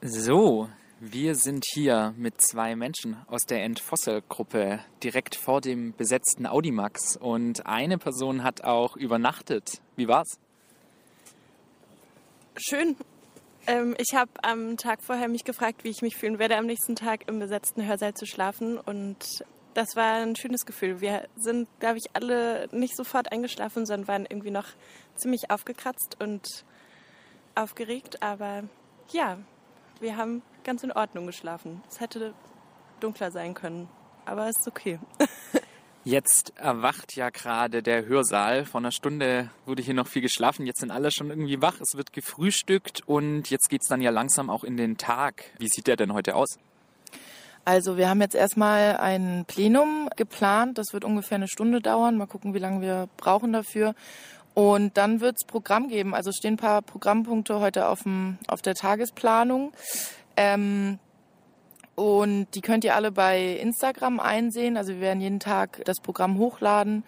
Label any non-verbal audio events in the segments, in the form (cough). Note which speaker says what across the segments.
Speaker 1: So, wir sind hier mit zwei Menschen aus der Entfossil-Gruppe direkt vor dem besetzten Audimax und eine Person hat auch übernachtet. Wie war's?
Speaker 2: Schön. Ähm, ich habe am Tag vorher mich gefragt, wie ich mich fühlen werde, am nächsten Tag im besetzten Hörsaal zu schlafen und das war ein schönes Gefühl. Wir sind, glaube ich, alle nicht sofort eingeschlafen, sondern waren irgendwie noch ziemlich aufgekratzt und aufgeregt. Aber ja, wir haben ganz in Ordnung geschlafen. Es hätte dunkler sein können, aber es ist okay. (laughs)
Speaker 1: Jetzt erwacht ja gerade der Hörsaal. Vor einer Stunde wurde hier noch viel geschlafen. Jetzt sind alle schon irgendwie wach. Es wird gefrühstückt und jetzt geht es dann ja langsam auch in den Tag. Wie sieht der denn heute aus?
Speaker 3: Also wir haben jetzt erstmal ein Plenum geplant. Das wird ungefähr eine Stunde dauern. Mal gucken, wie lange wir brauchen dafür. Und dann wird es Programm geben. Also stehen ein paar Programmpunkte heute auf, dem, auf der Tagesplanung. Ähm, und die könnt ihr alle bei Instagram einsehen. Also wir werden jeden Tag das Programm hochladen.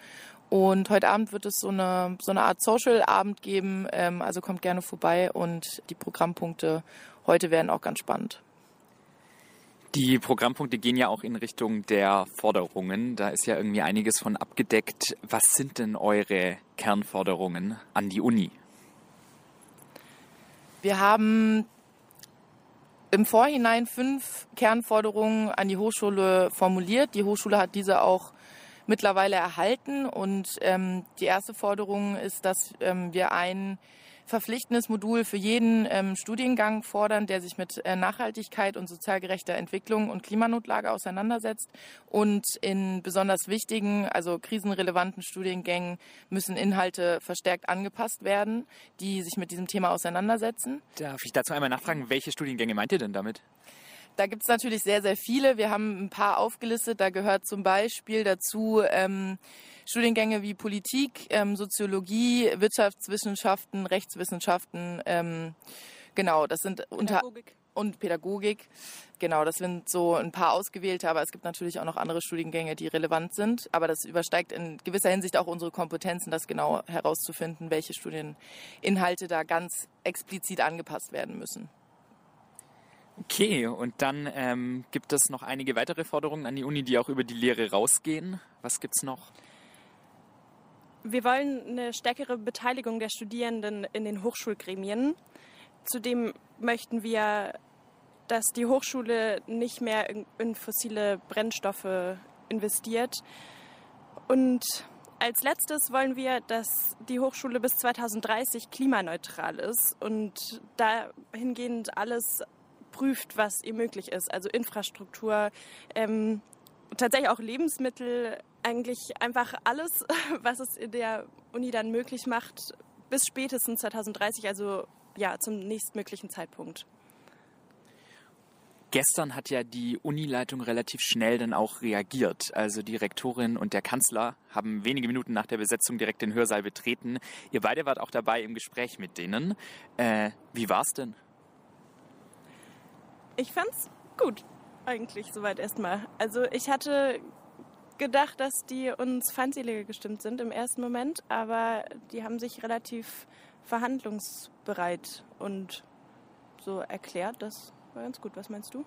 Speaker 3: Und heute Abend wird es so eine, so eine Art Social-Abend geben. Ähm, also kommt gerne vorbei und die Programmpunkte heute werden auch ganz spannend.
Speaker 1: Die Programmpunkte gehen ja auch in Richtung der Forderungen. Da ist ja irgendwie einiges von abgedeckt. Was sind denn eure Kernforderungen an die Uni?
Speaker 3: Wir haben im Vorhinein fünf Kernforderungen an die Hochschule formuliert. Die Hochschule hat diese auch mittlerweile erhalten. Und ähm, die erste Forderung ist, dass ähm, wir einen verpflichtendes Modul für jeden ähm, Studiengang fordern, der sich mit äh, Nachhaltigkeit und sozial gerechter Entwicklung und Klimanotlage auseinandersetzt. Und in besonders wichtigen, also krisenrelevanten Studiengängen müssen Inhalte verstärkt angepasst werden, die sich mit diesem Thema auseinandersetzen.
Speaker 1: Darf ich dazu einmal nachfragen, welche Studiengänge meint ihr denn damit?
Speaker 3: Da gibt es natürlich sehr, sehr viele. Wir haben ein paar aufgelistet. Da gehört zum Beispiel dazu ähm, Studiengänge wie Politik, ähm, Soziologie, Wirtschaftswissenschaften, Rechtswissenschaften. Ähm, genau, das sind unter
Speaker 2: Pädagogik.
Speaker 3: und Pädagogik. Genau, das sind so ein paar ausgewählte, aber es gibt natürlich auch noch andere Studiengänge, die relevant sind. Aber das übersteigt in gewisser Hinsicht auch unsere Kompetenzen, das genau herauszufinden, welche Studieninhalte da ganz explizit angepasst werden müssen.
Speaker 1: Okay, und dann ähm, gibt es noch einige weitere Forderungen an die Uni, die auch über die Lehre rausgehen. Was gibt es noch?
Speaker 2: Wir wollen eine stärkere Beteiligung der Studierenden in den Hochschulgremien. Zudem möchten wir, dass die Hochschule nicht mehr in, fossile Brennstoffe investiert. Und als letztes wollen wir, dass die Hochschule bis 2030 klimaneutral ist und dahingehend alles prüft, was ihr möglich ist. Also Infrastruktur, ähm, tatsächlich auch Lebensmittel, eigentlich einfach alles, (laughs) was es in der Uni dann möglich macht, bis spätestens 2030, also ja, zum nächstmöglichen Zeitpunkt.
Speaker 1: Gestern hat ja die Unileitung relativ schnell dann auch reagiert. Also die Rektorin und der Kanzler haben wenige Minuten nach der Besetzung direkt den Hörsaal betreten. Ihr beide wart auch dabei im Gespräch mit denen. Äh, wie war's denn?
Speaker 2: Ich fand's gut, eigentlich soweit erstmal. Also ich hatte gedacht, dass die uns feindseliger gestimmt sind im ersten Moment, aber die haben sich relativ verhandlungsbereit und so erklärt. Das war ganz gut. Was meinst du?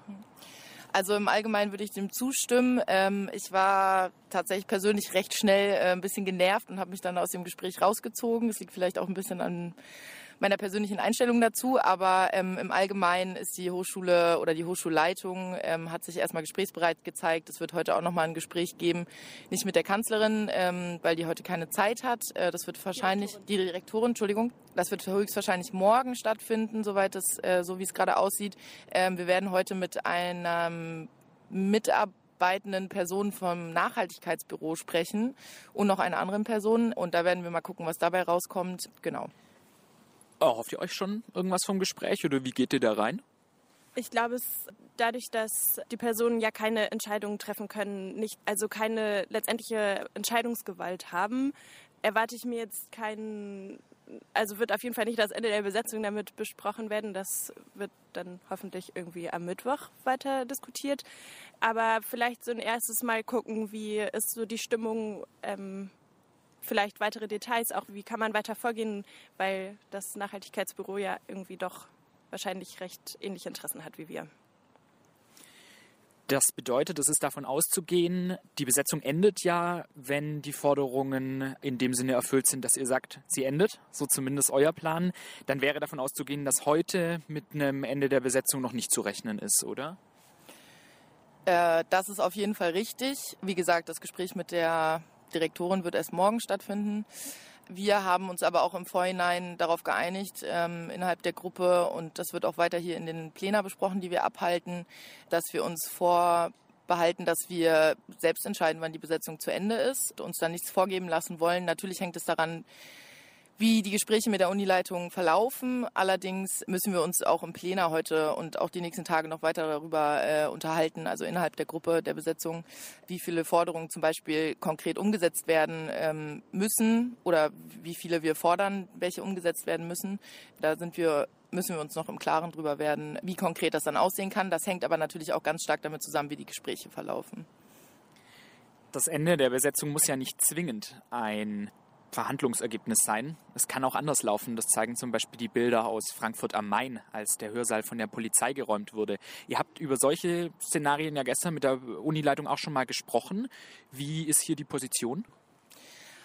Speaker 3: Also im Allgemeinen würde ich dem zustimmen. Ähm, ich war tatsächlich persönlich recht schnell äh, ein bisschen genervt und habe mich dann aus dem Gespräch rausgezogen. Es liegt vielleicht auch ein bisschen an meiner persönlichen Einstellung dazu, aber ähm, im Allgemeinen ist die Hochschule oder die Hochschulleitung ähm, hat sich erstmal gesprächsbereit gezeigt. Es wird heute auch nochmal ein Gespräch geben, nicht mit der Kanzlerin, ähm, weil die heute keine Zeit hat. Äh, das wird wahrscheinlich, die Direktorin, Entschuldigung, das wird höchstwahrscheinlich morgen stattfinden, soweit es, äh, so wie es gerade aussieht. Ähm, wir werden heute mit einem Mitarbeitenden Person vom Nachhaltigkeitsbüro sprechen und noch einer anderen Person. Und da werden wir mal gucken, was dabei rauskommt. Genau.
Speaker 1: Oh, hofft ihr euch schon irgendwas vom Gespräch oder wie geht ihr da rein?
Speaker 2: Ich glaube, es dadurch, dass die Personen ja keine Entscheidungen treffen können, nicht, also keine letztendliche Entscheidungsgewalt haben, erwarte ich mir jetzt keinen, also wird auf jeden Fall nicht das Ende der Besetzung damit besprochen werden. Das wird dann hoffentlich irgendwie am Mittwoch weiter diskutiert. Aber vielleicht so ein erstes Mal gucken, wie ist so die Stimmung ähm, vielleicht weitere Details, auch wie kann man weiter vorgehen, weil das Nachhaltigkeitsbüro ja irgendwie doch wahrscheinlich recht ähnliche Interessen hat wie wir.
Speaker 1: Das bedeutet, es ist davon auszugehen, die Besetzung endet ja, wenn die Forderungen in dem Sinne erfüllt sind, dass ihr sagt, sie endet, so zumindest euer Plan. Dann wäre davon auszugehen, dass heute mit einem Ende der Besetzung noch nicht zu rechnen ist, oder?
Speaker 3: Äh, das ist auf jeden Fall richtig. Wie gesagt, das Gespräch mit der Direktorin wird erst morgen stattfinden. Wir haben uns aber auch im Vorhinein darauf geeinigt, ähm, innerhalb der Gruppe, und das wird auch weiter hier in den Plänen besprochen, die wir abhalten, dass wir uns vorbehalten, dass wir selbst entscheiden, wann die Besetzung zu Ende ist, uns dann nichts vorgeben lassen wollen. Natürlich hängt es daran, wie die Gespräche mit der Unileitung verlaufen. Allerdings müssen wir uns auch im Plenum heute und auch die nächsten Tage noch weiter darüber äh, unterhalten, also innerhalb der Gruppe der Besetzung, wie viele Forderungen zum Beispiel konkret umgesetzt werden ähm, müssen oder wie viele wir fordern, welche umgesetzt werden müssen. Da sind wir müssen wir uns noch im Klaren darüber werden, wie konkret das dann aussehen kann. Das hängt aber natürlich auch ganz stark damit zusammen, wie die Gespräche verlaufen.
Speaker 1: Das Ende der Besetzung muss ja nicht zwingend ein Verhandlungsergebnis sein. Es kann auch anders laufen. Das zeigen zum Beispiel die Bilder aus Frankfurt am Main, als der Hörsaal von der Polizei geräumt wurde. Ihr habt über solche Szenarien ja gestern mit der Unileitung auch schon mal gesprochen. Wie ist hier die Position?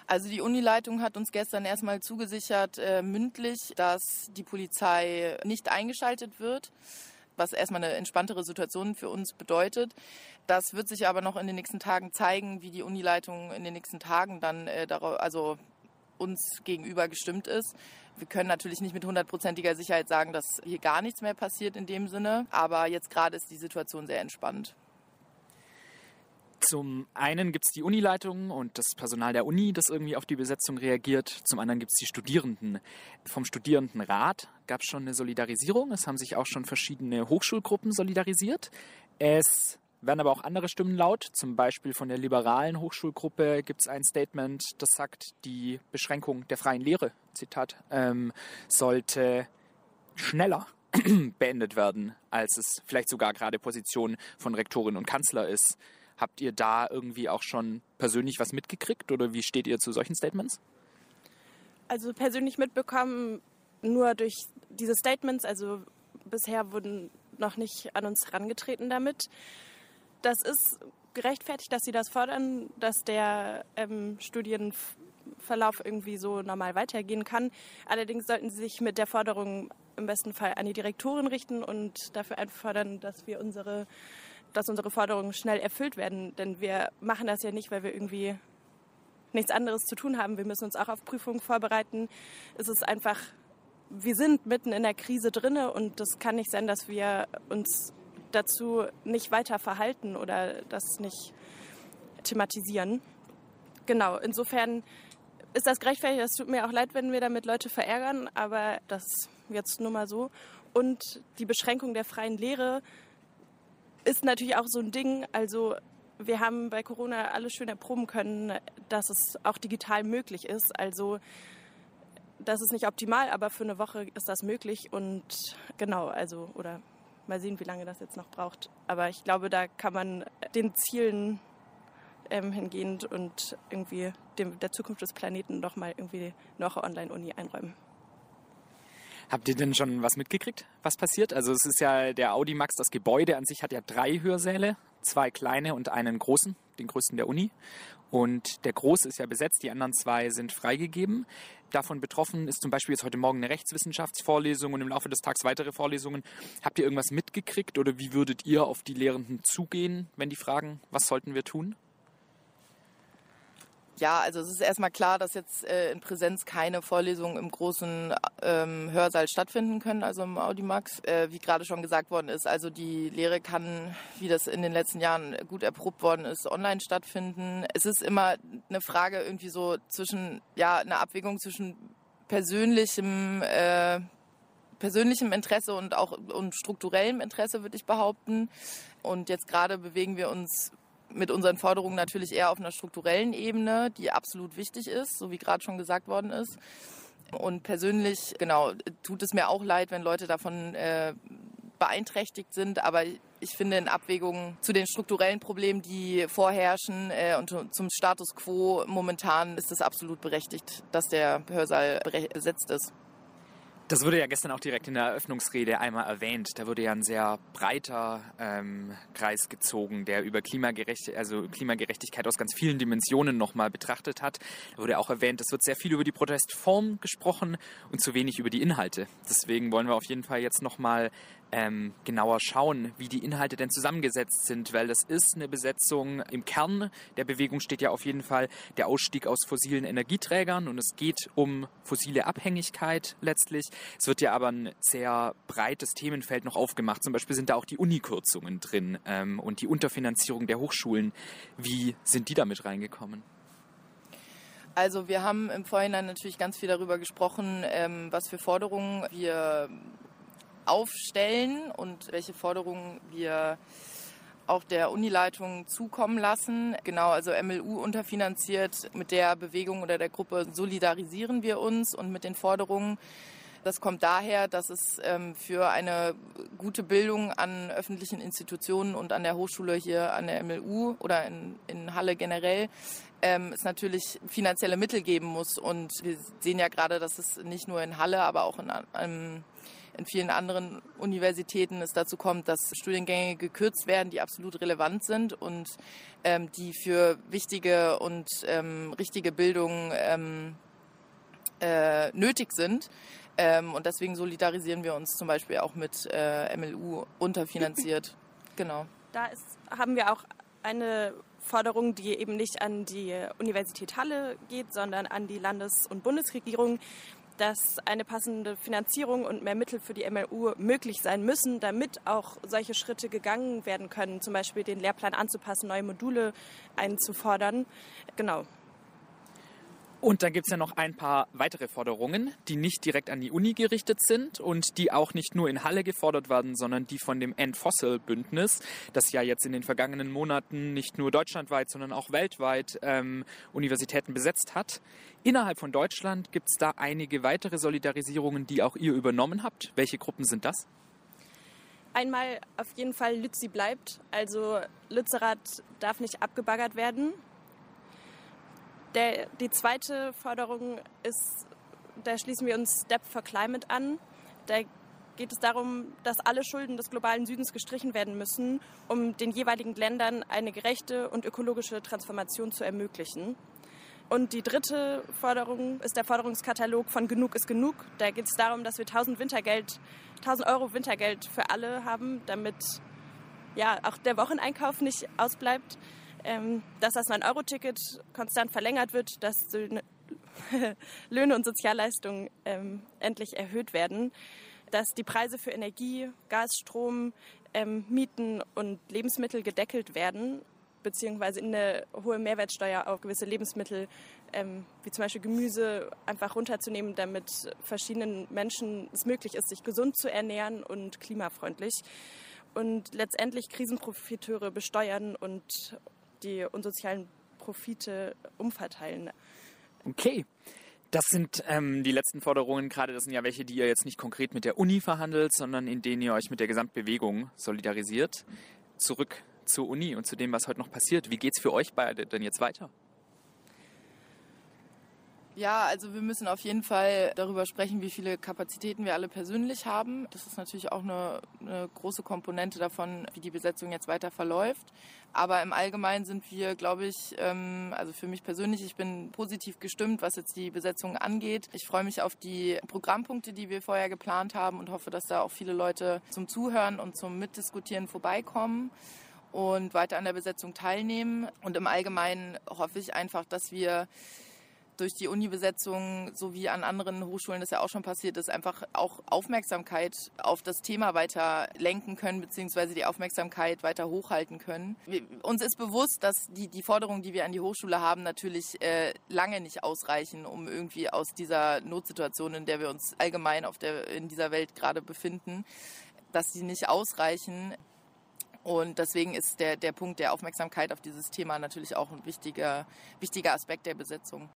Speaker 3: Also die Unileitung hat uns gestern erstmal zugesichert, äh, mündlich, dass die Polizei nicht eingeschaltet wird was erstmal eine entspanntere Situation für uns bedeutet. Das wird sich aber noch in den nächsten Tagen zeigen, wie die Unileitung in den nächsten Tagen dann äh, darauf, also uns gegenüber gestimmt ist. Wir können natürlich nicht mit hundertprozentiger Sicherheit sagen, dass hier gar nichts mehr passiert in dem Sinne, aber jetzt gerade ist die Situation sehr entspannt.
Speaker 1: Zum einen gibt es die Unileitung und das Personal der Uni, das irgendwie auf die Besetzung reagiert. Zum anderen gibt es die Studierenden. Vom Studierendenrat gab es schon eine Solidarisierung. Es haben sich auch schon verschiedene Hochschulgruppen solidarisiert. Es werden aber auch andere Stimmen laut. Zum Beispiel von der liberalen Hochschulgruppe gibt es ein Statement, das sagt, die Beschränkung der freien Lehre, Zitat, ähm, sollte schneller (clears throat) beendet werden, als es vielleicht sogar gerade Position von Rektorin und Kanzler ist. Habt ihr da irgendwie auch schon persönlich was mitgekriegt oder wie steht ihr zu solchen Statements?
Speaker 2: Also persönlich mitbekommen nur durch diese Statements. Also bisher wurden noch nicht an uns herangetreten damit das ist gerechtfertigt, dass sie das fordern, dass der ähm, Studienverlauf irgendwie so normal weitergehen kann. Allerdings sollten sie sich mit der Forderung im besten Fall an die Direktoren richten und dafür einfordern, dass wir unsere, dass unsere Forderungen schnell erfüllt werden. Denn wir machen das ja nicht, weil wir irgendwie nichts anderes zu tun haben. Wir müssen uns auch auf Prüfungen vorbereiten. Es ist einfach, wir sind mitten in der Krise drinne und das kann nicht sein, dass wir uns dazu nicht weiter verhalten oder das nicht thematisieren. Genau, insofern ist das gerechtfertigt. Es tut mir auch leid, wenn wir damit Leute verärgern, aber das jetzt nur mal so. Und die Beschränkung der freien Lehre ist natürlich auch so ein Ding. Also wir haben bei Corona alles schön erproben können, dass es auch digital möglich ist. Also das ist nicht optimal, aber für eine Woche ist das möglich. Und genau, also oder Mal sehen, wie lange das jetzt noch braucht. Aber ich glaube, da kann man den Zielen ähm, hingehend und irgendwie dem, der Zukunft des Planeten doch mal irgendwie noch Online-Uni einräumen.
Speaker 1: Habt ihr denn schon was mitgekriegt, was passiert? Also es ist ja der Audi Max, das Gebäude an sich hat ja drei Hörsäle, zwei kleine und einen großen, den größten der Uni. Und der große ist ja besetzt, die anderen zwei sind freigegeben. Davon betroffen ist zum Beispiel jetzt heute Morgen eine Rechtswissenschaftsvorlesung und im Laufe des Tages weitere Vorlesungen. Habt ihr irgendwas mitgekriegt oder wie würdet ihr auf die Lehrenden zugehen, wenn die fragen, was sollten wir tun?
Speaker 3: Ja, also es ist erstmal klar, dass jetzt äh, in Präsenz keine Vorlesungen im großen ähm, Hörsaal stattfinden können, also im Audimax. Äh, wie gerade schon gesagt worden ist, also die Lehre kann, wie das in den letzten Jahren gut erprobt worden ist, online stattfinden. Es ist immer eine Frage irgendwie so zwischen, ja, eine Abwägung zwischen persönlichem äh, persönlichem Interesse und auch und strukturellem Interesse, würde ich behaupten. Und jetzt gerade bewegen wir uns mit unseren Forderungen natürlich eher auf einer strukturellen Ebene, die absolut wichtig ist, so wie gerade schon gesagt worden ist. Und persönlich, genau, tut es mir auch leid, wenn Leute davon äh, beeinträchtigt sind, aber ich finde in Abwägung zu den strukturellen Problemen, die vorherrschen äh, und zum Status quo momentan ist es absolut berechtigt, dass der Hörsaal besetzt ist.
Speaker 1: Das wurde ja gestern auch direkt in der Eröffnungsrede einmal erwähnt. Da wurde ja ein sehr breiter ähm, Kreis gezogen, der über Klimagerecht, also Klimagerechtigkeit aus ganz vielen Dimensionen nochmal betrachtet hat. Da wurde auch erwähnt, es wird sehr viel über die Protestform gesprochen und zu wenig über die Inhalte. Deswegen wollen wir auf jeden Fall jetzt nochmal ähm, genauer schauen, wie die Inhalte denn zusammengesetzt sind, weil das ist eine Besetzung im Kern der Bewegung steht ja auf jeden Fall der Ausstieg aus fossilen Energieträgern und es geht um fossile Abhängigkeit letztlich. Es wird ja aber ein sehr breites Themenfeld noch aufgemacht. Zum Beispiel sind da auch die Unikürzungen drin ähm, und die Unterfinanzierung der Hochschulen. Wie sind die damit reingekommen?
Speaker 3: Also wir haben im Vorhinein natürlich ganz viel darüber gesprochen, ähm, was für Forderungen wir aufstellen und welche Forderungen wir auch der Unileitung zukommen lassen. Genau, also MLU unterfinanziert. Mit der Bewegung oder der Gruppe solidarisieren wir uns und mit den Forderungen. Das kommt daher, dass es ähm, für eine gute Bildung an öffentlichen Institutionen und an der Hochschule hier an der MLU oder in, in Halle generell ähm, es natürlich finanzielle Mittel geben muss. Und wir sehen ja gerade, dass es nicht nur in Halle, aber auch in einem in vielen anderen Universitäten es dazu kommt, dass Studiengänge gekürzt werden, die absolut relevant sind und ähm, die für wichtige und ähm, richtige Bildung ähm, äh, nötig sind. Ähm, und deswegen solidarisieren wir uns zum Beispiel auch mit äh, MLU unterfinanziert. (laughs) genau.
Speaker 2: Da ist, haben wir auch eine Forderung, die eben nicht an die Universität Halle geht, sondern an die Landes- und Bundesregierung, dass eine passende Finanzierung und mehr Mittel für die MLU möglich sein müssen, damit auch solche Schritte gegangen werden können, zum Beispiel den Lehrplan anzupassen, neue Module einzufordern. Genau.
Speaker 1: Und dann gibt es ja noch ein paar weitere Forderungen, die nicht direkt an die Uni gerichtet sind und die auch nicht nur in Halle gefordert werden, sondern die von dem End Fossil Bündnis, das ja jetzt in den vergangenen Monaten nicht nur deutschlandweit, sondern auch weltweit ähm, Universitäten besetzt hat. Innerhalb von Deutschland gibt es da einige weitere Solidarisierungen, die auch ihr übernommen habt. Welche Gruppen sind das?
Speaker 2: Einmal auf jeden Fall Lützi bleibt. Also Lützerath darf nicht abgebaggert werden. Der, die zweite Forderung ist, da schließen wir uns Step for Climate an. Da geht es darum, dass alle Schulden des globalen Südens gestrichen werden müssen, um den jeweiligen Ländern eine gerechte und ökologische Transformation zu ermöglichen. Und die dritte Forderung ist der Forderungskatalog von Genug ist genug. Da geht es darum, dass wir 1000 Wintergeld, 1000 Euro Wintergeld für alle haben, damit ja auch der Wocheneinkauf nicht ausbleibt dass das 9-Euro-Ticket konstant verlängert wird, dass (laughs) Löhne und Sozialleistungen ähm, endlich erhöht werden, dass die Preise für Energie, Gas, Strom, ähm, Mieten und Lebensmittel gedeckelt werden, beziehungsweise in eine hohe Mehrwertsteuer auf gewisse Lebensmittel, ähm, wie zum Beispiel Gemüse, einfach runterzunehmen, damit verschiedenen Menschen es möglich ist, sich gesund zu ernähren und klimafreundlich. Und letztendlich Krisenprofiteure besteuern und die unsozialen Profite umverteilen.
Speaker 1: Okay. Das sind ähm, die letzten Forderungen gerade. Das sind ja welche, die ihr jetzt nicht konkret mit der Uni verhandelt, sondern in denen ihr euch mit der Gesamtbewegung solidarisiert. Zurück zur Uni und zu dem, was heute noch passiert. Wie geht es für euch beide denn jetzt weiter?
Speaker 3: Ja, also wir müssen auf jeden Fall darüber sprechen, wie viele Kapazitäten wir alle persönlich haben. Das ist natürlich auch eine, eine, große Komponente davon, wie die Besetzung jetzt weiter verläuft. Aber im Allgemeinen sind wir, glaube ich, ähm, also für mich persönlich, ich bin positiv gestimmt, was jetzt die Besetzung angeht. Ich freue mich auf die Programmpunkte, die wir vorher geplant haben und hoffe, dass da auch viele Leute zum Zuhören und zum Mitdiskutieren vorbeikommen und weiter an der Besetzung teilnehmen. Und im Allgemeinen hoffe ich einfach, dass wir durch die Uni-Besetzung, so wie an anderen Hochschulen das ja auch schon passiert ist, einfach auch Aufmerksamkeit auf das Thema weiter lenken können, beziehungsweise die Aufmerksamkeit weiter hochhalten können. Uns ist bewusst, dass die, die Forderungen, die wir an die Hochschule haben, natürlich äh, lange nicht ausreichen, um irgendwie aus dieser Notsituation, in der wir uns allgemein auf der, in dieser Welt gerade befinden, dass sie nicht ausreichen. Und deswegen ist der, der Punkt der Aufmerksamkeit auf dieses Thema natürlich auch ein wichtiger, wichtiger Aspekt der Besetzung.